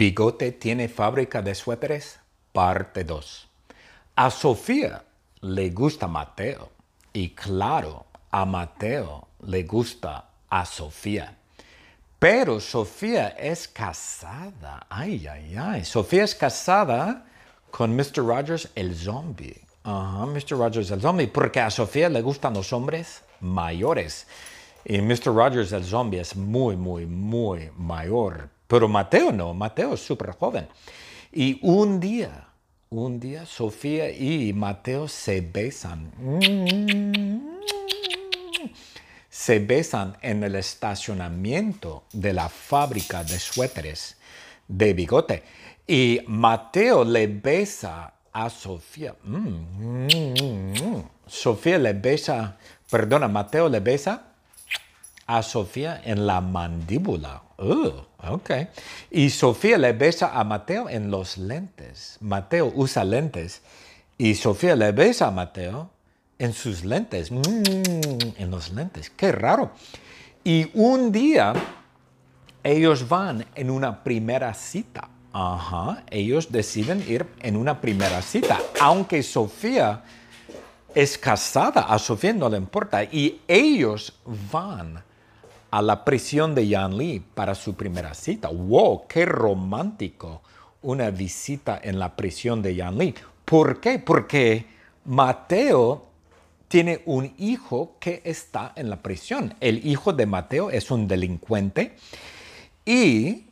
Bigote tiene fábrica de suéteres, parte 2. A Sofía le gusta Mateo y claro, a Mateo le gusta a Sofía. Pero Sofía es casada. Ay, ay, ay. Sofía es casada con Mr. Rogers el zombie. Ajá, Mr. Rogers el zombie. Porque a Sofía le gustan los hombres mayores. Y Mr. Rogers el zombie es muy, muy, muy mayor. Pero Mateo no. Mateo es súper joven. Y un día, un día, Sofía y Mateo se besan se besan en el estacionamiento de la fábrica de suéteres de bigote. Y Mateo le besa a Sofía. Mm, mm, mm, Sofía le besa, perdona, Mateo le besa a Sofía en la mandíbula. ok. Y Sofía le besa a Mateo en los lentes. Mateo usa lentes. Y Sofía le besa a Mateo en sus lentes, mm, en los lentes, qué raro. Y un día ellos van en una primera cita. Ajá, ellos deciden ir en una primera cita, aunque Sofía es casada, a Sofía no le importa, y ellos van a la prisión de Yan Li para su primera cita. ¡Wow! ¡Qué romántico! Una visita en la prisión de Yan Li. ¿Por qué? Porque Mateo tiene un hijo que está en la prisión. El hijo de Mateo es un delincuente y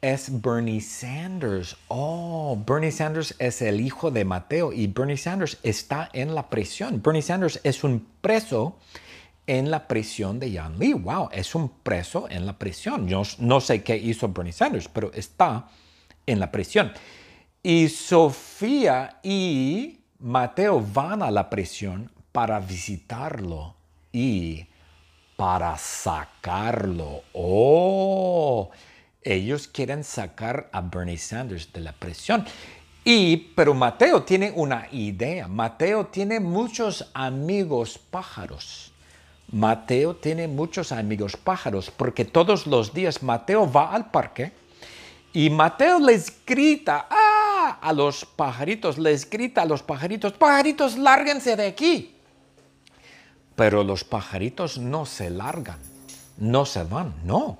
es Bernie Sanders. Oh, Bernie Sanders es el hijo de Mateo y Bernie Sanders está en la prisión. Bernie Sanders es un preso en la prisión de Yan Lee. Wow, es un preso en la prisión. Yo no sé qué hizo Bernie Sanders, pero está en la prisión. Y Sofía y Mateo van a la prisión para visitarlo y para sacarlo. Oh, ellos quieren sacar a Bernie Sanders de la prisión. Y, pero Mateo tiene una idea. Mateo tiene muchos amigos pájaros. Mateo tiene muchos amigos pájaros porque todos los días Mateo va al parque y Mateo les grita ¡Ah! a los pajaritos, les grita a los pajaritos, pajaritos, lárguense de aquí. Pero los pajaritos no se largan, no se van, no.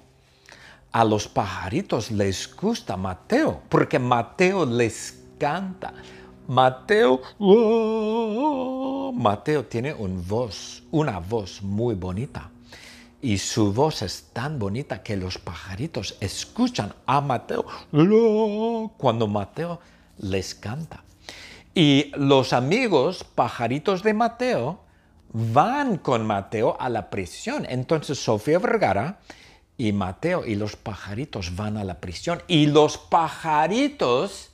A los pajaritos les gusta Mateo, porque Mateo les canta. Mateo, oh, Mateo tiene una voz muy bonita. Y su voz es tan bonita que los pajaritos escuchan a Mateo cuando Mateo les canta. Y los amigos pajaritos de Mateo van con Mateo a la prisión. Entonces Sofía Vergara y Mateo y los pajaritos van a la prisión y los pajaritos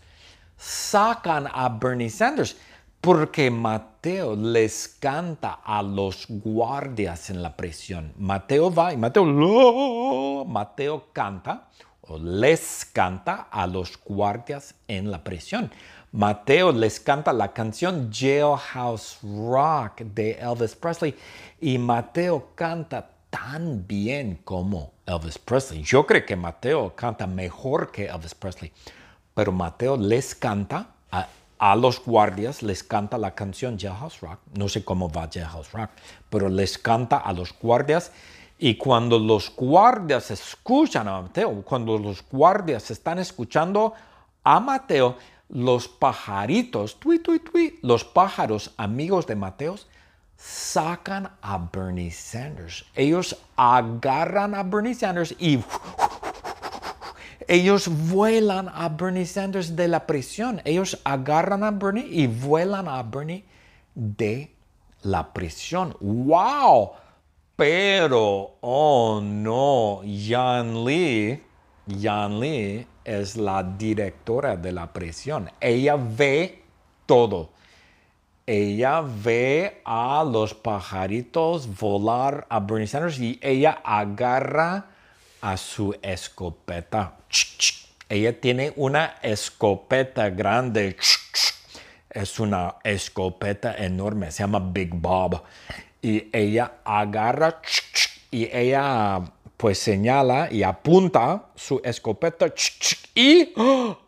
sacan a Bernie Sanders porque Mateo les canta a los guardias en la prisión. Mateo va y Mateo, Mateo canta o les canta a los guardias en la prisión. Mateo les canta la canción Jailhouse Rock de Elvis Presley y Mateo canta tan bien como Elvis Presley. Yo creo que Mateo canta mejor que Elvis Presley, pero Mateo les canta a, los guardias, les canta la canción Jailhouse Rock. No sé cómo va Jailhouse Rock, pero les canta a los guardias. Y cuando los guardias escuchan a Mateo, cuando los guardias están escuchando a Mateo, los pajaritos, tui, tui, tui, los pájaros amigos de Mateos, sacan a Bernie Sanders. Ellos agarran a Bernie Sanders y ellos vuelan a Bernie Sanders de la prisión. Ellos agarran a Bernie y vuelan a Bernie de la prisión. ¡Wow! Pero, oh no, Yan Lee, Yan Lee es la directora de la prisión. Ella ve todo. Ella ve a los pajaritos volar a Bernie Sanders y ella agarra a su escopeta. Ella tiene una escopeta grande. Es una escopeta enorme. Se llama Big Bob. Y ella agarra y ella pues señala y apunta su escopeta y ¡oh!